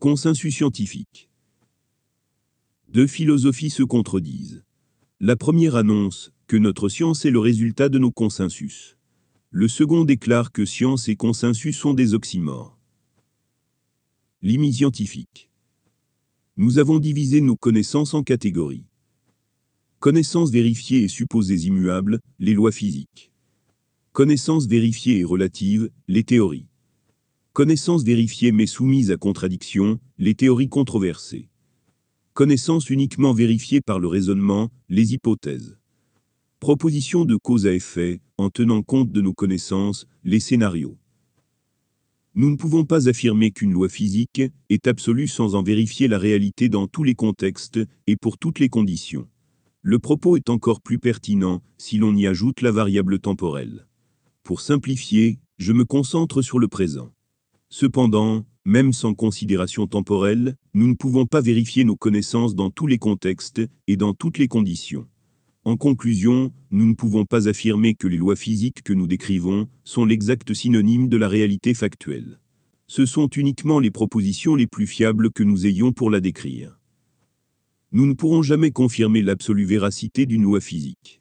Consensus scientifique. Deux philosophies se contredisent. La première annonce que notre science est le résultat de nos consensus. Le second déclare que science et consensus sont des oxymores. Limite scientifique. Nous avons divisé nos connaissances en catégories. Connaissances vérifiées et supposées immuables, les lois physiques. Connaissances vérifiées et relatives, les théories. Connaissances vérifiées mais soumises à contradiction, les théories controversées. Connaissances uniquement vérifiées par le raisonnement, les hypothèses. Proposition de cause à effet, en tenant compte de nos connaissances, les scénarios. Nous ne pouvons pas affirmer qu'une loi physique est absolue sans en vérifier la réalité dans tous les contextes et pour toutes les conditions. Le propos est encore plus pertinent si l'on y ajoute la variable temporelle. Pour simplifier, je me concentre sur le présent. Cependant, même sans considération temporelle, nous ne pouvons pas vérifier nos connaissances dans tous les contextes et dans toutes les conditions. En conclusion, nous ne pouvons pas affirmer que les lois physiques que nous décrivons sont l'exact synonyme de la réalité factuelle. Ce sont uniquement les propositions les plus fiables que nous ayons pour la décrire. Nous ne pourrons jamais confirmer l'absolue véracité d'une loi physique.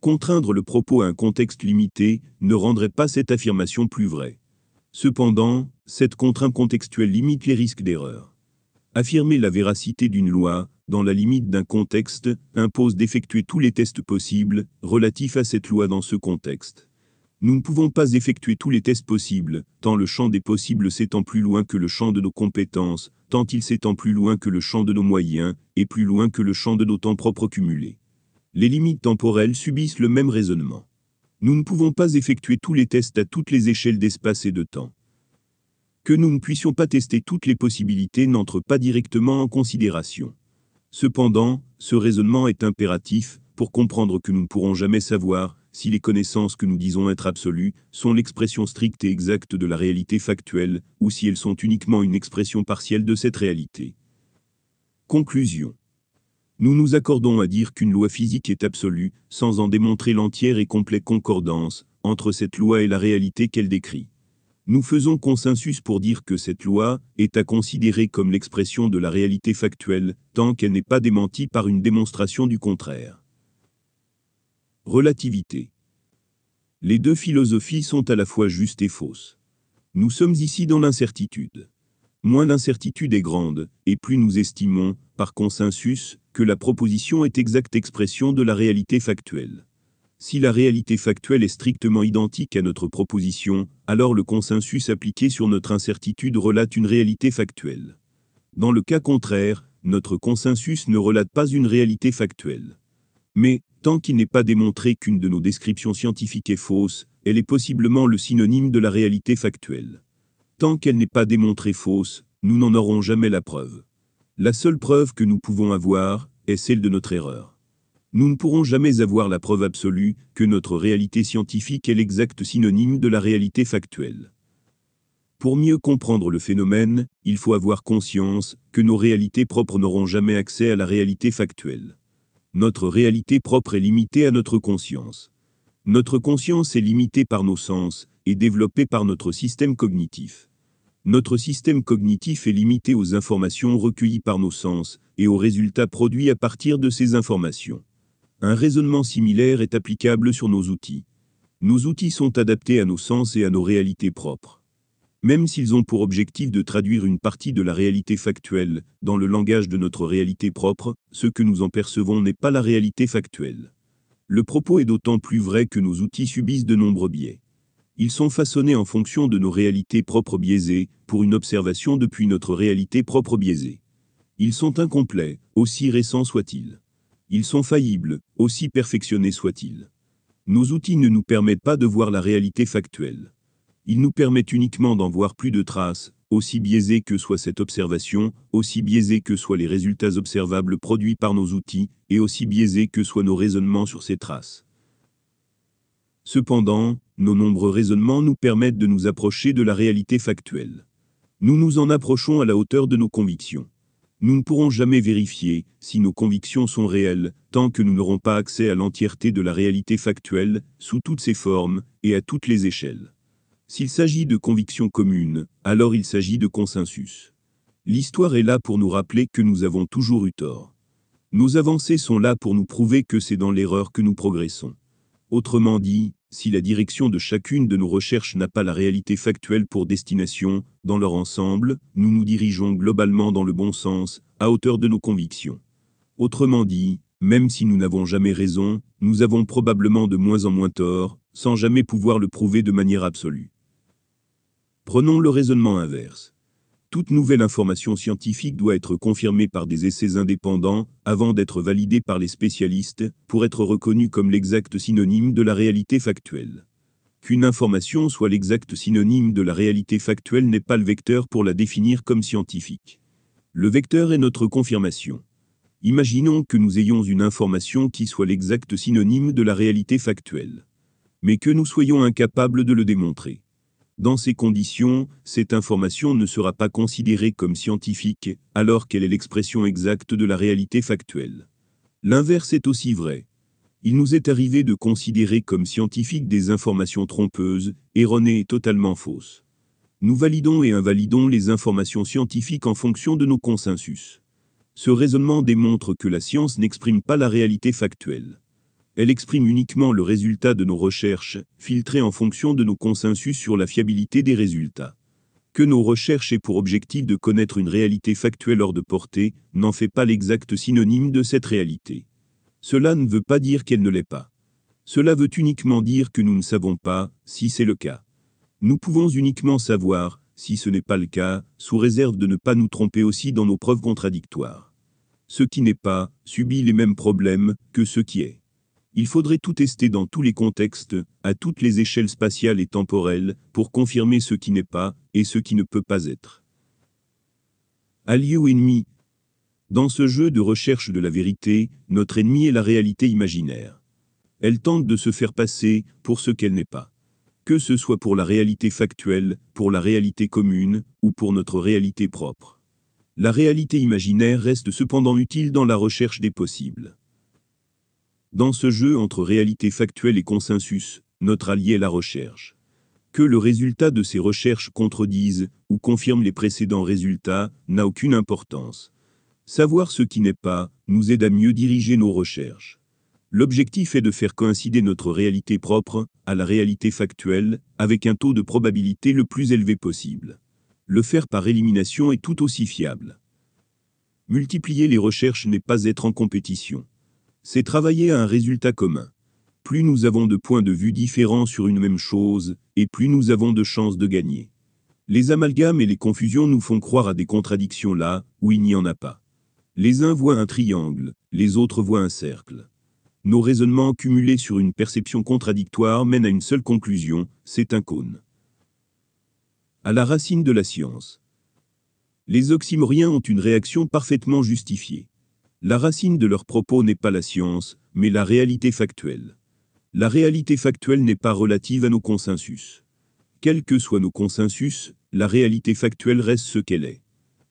Contraindre le propos à un contexte limité ne rendrait pas cette affirmation plus vraie. Cependant, cette contrainte contextuelle limite les risques d'erreur. Affirmer la véracité d'une loi dans la limite d'un contexte, impose d'effectuer tous les tests possibles relatifs à cette loi dans ce contexte. Nous ne pouvons pas effectuer tous les tests possibles, tant le champ des possibles s'étend plus loin que le champ de nos compétences, tant il s'étend plus loin que le champ de nos moyens, et plus loin que le champ de nos temps propres cumulés. Les limites temporelles subissent le même raisonnement. Nous ne pouvons pas effectuer tous les tests à toutes les échelles d'espace et de temps. Que nous ne puissions pas tester toutes les possibilités n'entre pas directement en considération. Cependant, ce raisonnement est impératif pour comprendre que nous ne pourrons jamais savoir si les connaissances que nous disons être absolues sont l'expression stricte et exacte de la réalité factuelle, ou si elles sont uniquement une expression partielle de cette réalité. Conclusion. Nous nous accordons à dire qu'une loi physique est absolue, sans en démontrer l'entière et complète concordance entre cette loi et la réalité qu'elle décrit. Nous faisons consensus pour dire que cette loi est à considérer comme l'expression de la réalité factuelle, tant qu'elle n'est pas démentie par une démonstration du contraire. Relativité. Les deux philosophies sont à la fois justes et fausses. Nous sommes ici dans l'incertitude. Moins l'incertitude est grande, et plus nous estimons, par consensus, que la proposition est exacte expression de la réalité factuelle. Si la réalité factuelle est strictement identique à notre proposition, alors le consensus appliqué sur notre incertitude relate une réalité factuelle. Dans le cas contraire, notre consensus ne relate pas une réalité factuelle. Mais, tant qu'il n'est pas démontré qu'une de nos descriptions scientifiques est fausse, elle est possiblement le synonyme de la réalité factuelle. Tant qu'elle n'est pas démontrée fausse, nous n'en aurons jamais la preuve. La seule preuve que nous pouvons avoir est celle de notre erreur. Nous ne pourrons jamais avoir la preuve absolue que notre réalité scientifique est l'exact synonyme de la réalité factuelle. Pour mieux comprendre le phénomène, il faut avoir conscience que nos réalités propres n'auront jamais accès à la réalité factuelle. Notre réalité propre est limitée à notre conscience. Notre conscience est limitée par nos sens et développée par notre système cognitif. Notre système cognitif est limité aux informations recueillies par nos sens et aux résultats produits à partir de ces informations. Un raisonnement similaire est applicable sur nos outils. Nos outils sont adaptés à nos sens et à nos réalités propres. Même s'ils ont pour objectif de traduire une partie de la réalité factuelle dans le langage de notre réalité propre, ce que nous en percevons n'est pas la réalité factuelle. Le propos est d'autant plus vrai que nos outils subissent de nombreux biais. Ils sont façonnés en fonction de nos réalités propres biaisées, pour une observation depuis notre réalité propre biaisée. Ils sont incomplets, aussi récents soient-ils. Ils sont faillibles, aussi perfectionnés soient-ils. Nos outils ne nous permettent pas de voir la réalité factuelle. Ils nous permettent uniquement d'en voir plus de traces, aussi biaisées que soit cette observation, aussi biaisés que soient les résultats observables produits par nos outils, et aussi biaisés que soient nos raisonnements sur ces traces. Cependant, nos nombreux raisonnements nous permettent de nous approcher de la réalité factuelle. Nous nous en approchons à la hauteur de nos convictions. Nous ne pourrons jamais vérifier si nos convictions sont réelles, tant que nous n'aurons pas accès à l'entièreté de la réalité factuelle, sous toutes ses formes, et à toutes les échelles. S'il s'agit de convictions communes, alors il s'agit de consensus. L'histoire est là pour nous rappeler que nous avons toujours eu tort. Nos avancées sont là pour nous prouver que c'est dans l'erreur que nous progressons. Autrement dit, si la direction de chacune de nos recherches n'a pas la réalité factuelle pour destination, dans leur ensemble, nous nous dirigeons globalement dans le bon sens, à hauteur de nos convictions. Autrement dit, même si nous n'avons jamais raison, nous avons probablement de moins en moins tort, sans jamais pouvoir le prouver de manière absolue. Prenons le raisonnement inverse. Toute nouvelle information scientifique doit être confirmée par des essais indépendants avant d'être validée par les spécialistes pour être reconnue comme l'exact synonyme de la réalité factuelle. Qu'une information soit l'exact synonyme de la réalité factuelle n'est pas le vecteur pour la définir comme scientifique. Le vecteur est notre confirmation. Imaginons que nous ayons une information qui soit l'exact synonyme de la réalité factuelle, mais que nous soyons incapables de le démontrer. Dans ces conditions, cette information ne sera pas considérée comme scientifique, alors qu'elle est l'expression exacte de la réalité factuelle. L'inverse est aussi vrai. Il nous est arrivé de considérer comme scientifiques des informations trompeuses, erronées et totalement fausses. Nous validons et invalidons les informations scientifiques en fonction de nos consensus. Ce raisonnement démontre que la science n'exprime pas la réalité factuelle. Elle exprime uniquement le résultat de nos recherches, filtrées en fonction de nos consensus sur la fiabilité des résultats. Que nos recherches aient pour objectif de connaître une réalité factuelle hors de portée, n'en fait pas l'exact synonyme de cette réalité. Cela ne veut pas dire qu'elle ne l'est pas. Cela veut uniquement dire que nous ne savons pas, si c'est le cas. Nous pouvons uniquement savoir, si ce n'est pas le cas, sous réserve de ne pas nous tromper aussi dans nos preuves contradictoires. Ce qui n'est pas, subit les mêmes problèmes que ce qui est. Il faudrait tout tester dans tous les contextes, à toutes les échelles spatiales et temporelles, pour confirmer ce qui n'est pas, et ce qui ne peut pas être. Allié ou ennemi Dans ce jeu de recherche de la vérité, notre ennemi est la réalité imaginaire. Elle tente de se faire passer pour ce qu'elle n'est pas que ce soit pour la réalité factuelle, pour la réalité commune, ou pour notre réalité propre. La réalité imaginaire reste cependant utile dans la recherche des possibles. Dans ce jeu entre réalité factuelle et consensus, notre allié est la recherche. Que le résultat de ces recherches contredise ou confirme les précédents résultats n'a aucune importance. Savoir ce qui n'est pas nous aide à mieux diriger nos recherches. L'objectif est de faire coïncider notre réalité propre à la réalité factuelle avec un taux de probabilité le plus élevé possible. Le faire par élimination est tout aussi fiable. Multiplier les recherches n'est pas être en compétition. C'est travailler à un résultat commun. Plus nous avons de points de vue différents sur une même chose, et plus nous avons de chances de gagner. Les amalgames et les confusions nous font croire à des contradictions là où il n'y en a pas. Les uns voient un triangle, les autres voient un cercle. Nos raisonnements cumulés sur une perception contradictoire mènent à une seule conclusion, c'est un cône. À la racine de la science. Les oxymoriens ont une réaction parfaitement justifiée. La racine de leurs propos n'est pas la science, mais la réalité factuelle. La réalité factuelle n'est pas relative à nos consensus. Quels que soient nos consensus, la réalité factuelle reste ce qu'elle est.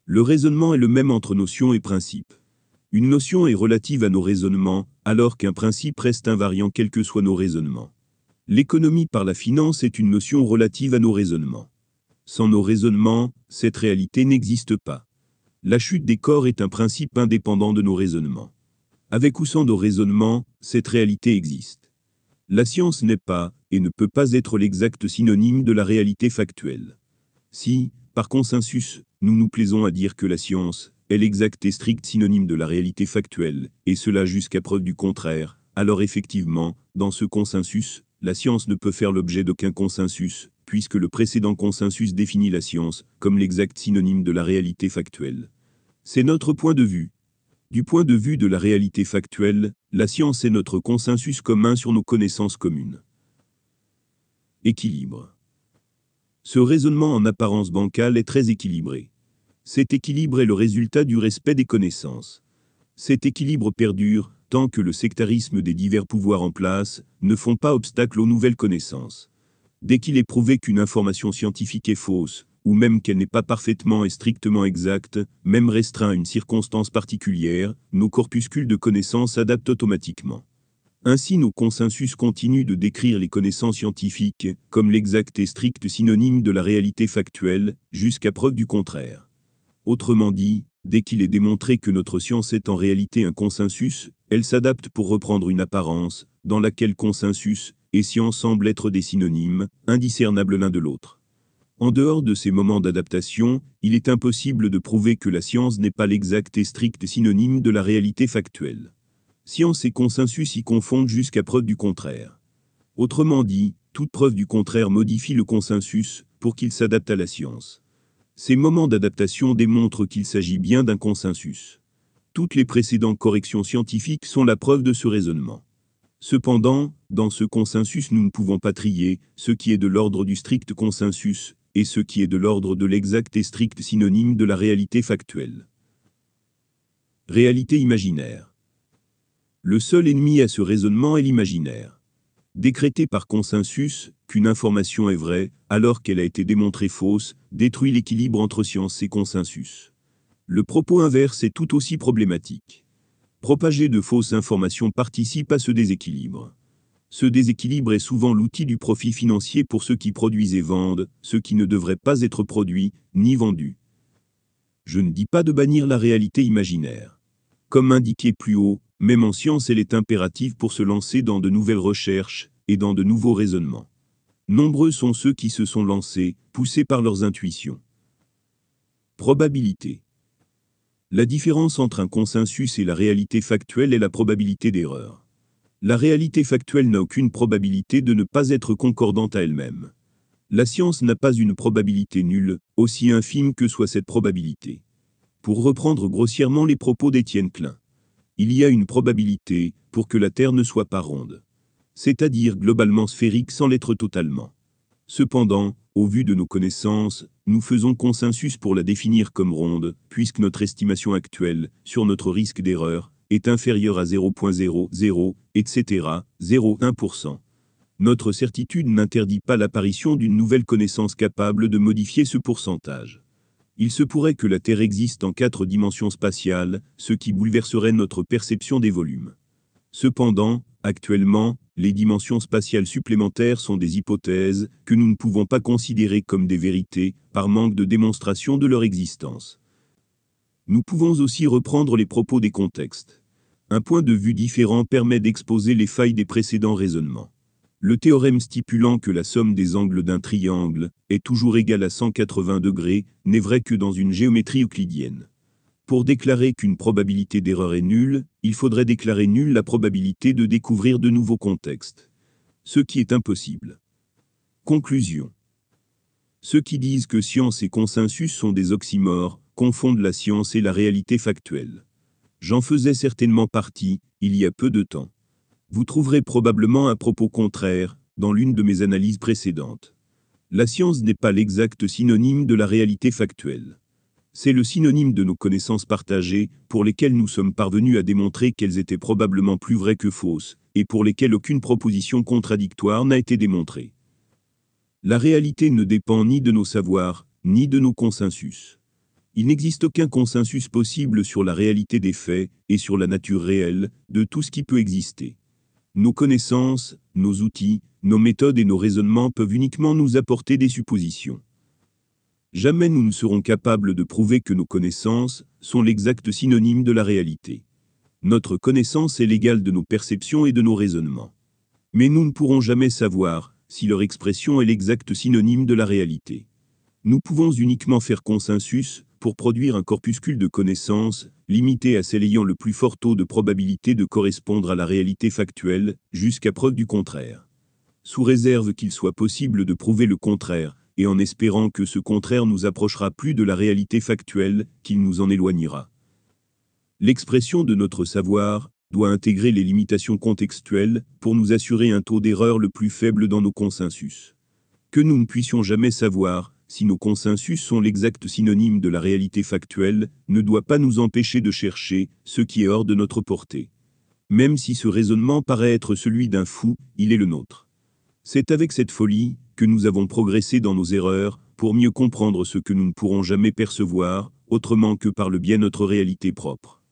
Le raisonnement est le même entre notion et principe. Une notion est relative à nos raisonnements, alors qu'un principe reste invariant quels que soient nos raisonnements. L'économie par la finance est une notion relative à nos raisonnements. Sans nos raisonnements, cette réalité n'existe pas. La chute des corps est un principe indépendant de nos raisonnements. Avec ou sans nos raisonnements, cette réalité existe. La science n'est pas, et ne peut pas être l'exact synonyme de la réalité factuelle. Si, par consensus, nous nous plaisons à dire que la science, est l'exact et strict synonyme de la réalité factuelle, et cela jusqu'à preuve du contraire, alors effectivement, dans ce consensus, la science ne peut faire l'objet d'aucun consensus, puisque le précédent consensus définit la science comme l'exact synonyme de la réalité factuelle. C'est notre point de vue. Du point de vue de la réalité factuelle, la science est notre consensus commun sur nos connaissances communes. Équilibre. Ce raisonnement en apparence bancale est très équilibré. Cet équilibre est le résultat du respect des connaissances. Cet équilibre perdure tant que le sectarisme des divers pouvoirs en place ne font pas obstacle aux nouvelles connaissances. Dès qu'il est prouvé qu'une information scientifique est fausse, ou même qu'elle n'est pas parfaitement et strictement exacte, même restreint à une circonstance particulière, nos corpuscules de connaissances s'adaptent automatiquement. Ainsi nos consensus continuent de décrire les connaissances scientifiques comme l'exact et strict synonyme de la réalité factuelle, jusqu'à preuve du contraire. Autrement dit, dès qu'il est démontré que notre science est en réalité un consensus, elle s'adapte pour reprendre une apparence, dans laquelle consensus et science semblent être des synonymes, indiscernables l'un de l'autre. En dehors de ces moments d'adaptation, il est impossible de prouver que la science n'est pas l'exact et strict synonyme de la réalité factuelle. Science et consensus y confondent jusqu'à preuve du contraire. Autrement dit, toute preuve du contraire modifie le consensus pour qu'il s'adapte à la science. Ces moments d'adaptation démontrent qu'il s'agit bien d'un consensus. Toutes les précédentes corrections scientifiques sont la preuve de ce raisonnement. Cependant, dans ce consensus nous ne pouvons pas trier ce qui est de l'ordre du strict consensus et ce qui est de l'ordre de l'exact et strict synonyme de la réalité factuelle. Réalité imaginaire. Le seul ennemi à ce raisonnement est l'imaginaire. Décréter par consensus qu'une information est vraie, alors qu'elle a été démontrée fausse, détruit l'équilibre entre science et consensus. Le propos inverse est tout aussi problématique. Propager de fausses informations participe à ce déséquilibre. Ce déséquilibre est souvent l'outil du profit financier pour ceux qui produisent et vendent, ce qui ne devrait pas être produit, ni vendu. Je ne dis pas de bannir la réalité imaginaire. Comme indiqué plus haut, même en science elle est impérative pour se lancer dans de nouvelles recherches et dans de nouveaux raisonnements. Nombreux sont ceux qui se sont lancés, poussés par leurs intuitions. Probabilité. La différence entre un consensus et la réalité factuelle est la probabilité d'erreur. La réalité factuelle n'a aucune probabilité de ne pas être concordante à elle-même. La science n'a pas une probabilité nulle, aussi infime que soit cette probabilité. Pour reprendre grossièrement les propos d'Étienne Klein, il y a une probabilité pour que la Terre ne soit pas ronde, c'est-à-dire globalement sphérique sans l'être totalement. Cependant, au vu de nos connaissances, nous faisons consensus pour la définir comme ronde, puisque notre estimation actuelle, sur notre risque d'erreur, est inférieur à 0.00, etc., 0,1%. Notre certitude n'interdit pas l'apparition d'une nouvelle connaissance capable de modifier ce pourcentage. Il se pourrait que la Terre existe en quatre dimensions spatiales, ce qui bouleverserait notre perception des volumes. Cependant, actuellement, les dimensions spatiales supplémentaires sont des hypothèses que nous ne pouvons pas considérer comme des vérités, par manque de démonstration de leur existence. Nous pouvons aussi reprendre les propos des contextes. Un point de vue différent permet d'exposer les failles des précédents raisonnements. Le théorème stipulant que la somme des angles d'un triangle est toujours égale à 180 degrés n'est vrai que dans une géométrie euclidienne. Pour déclarer qu'une probabilité d'erreur est nulle, il faudrait déclarer nulle la probabilité de découvrir de nouveaux contextes. Ce qui est impossible. Conclusion. Ceux qui disent que science et consensus sont des oxymores confondent la science et la réalité factuelle. J'en faisais certainement partie, il y a peu de temps. Vous trouverez probablement un propos contraire, dans l'une de mes analyses précédentes. La science n'est pas l'exact synonyme de la réalité factuelle. C'est le synonyme de nos connaissances partagées, pour lesquelles nous sommes parvenus à démontrer qu'elles étaient probablement plus vraies que fausses, et pour lesquelles aucune proposition contradictoire n'a été démontrée. La réalité ne dépend ni de nos savoirs, ni de nos consensus. Il n'existe aucun consensus possible sur la réalité des faits et sur la nature réelle de tout ce qui peut exister. Nos connaissances, nos outils, nos méthodes et nos raisonnements peuvent uniquement nous apporter des suppositions. Jamais nous ne serons capables de prouver que nos connaissances sont l'exact synonyme de la réalité. Notre connaissance est l'égale de nos perceptions et de nos raisonnements. Mais nous ne pourrons jamais savoir si leur expression est l'exact synonyme de la réalité. Nous pouvons uniquement faire consensus pour produire un corpuscule de connaissances, limité à celle ayant le plus fort taux de probabilité de correspondre à la réalité factuelle, jusqu'à preuve du contraire. Sous réserve qu'il soit possible de prouver le contraire, et en espérant que ce contraire nous approchera plus de la réalité factuelle qu'il nous en éloignera. L'expression de notre savoir doit intégrer les limitations contextuelles pour nous assurer un taux d'erreur le plus faible dans nos consensus. Que nous ne puissions jamais savoir, si nos consensus sont l'exact synonyme de la réalité factuelle, ne doit pas nous empêcher de chercher ce qui est hors de notre portée. Même si ce raisonnement paraît être celui d'un fou, il est le nôtre. C'est avec cette folie que nous avons progressé dans nos erreurs, pour mieux comprendre ce que nous ne pourrons jamais percevoir, autrement que par le bien notre réalité propre.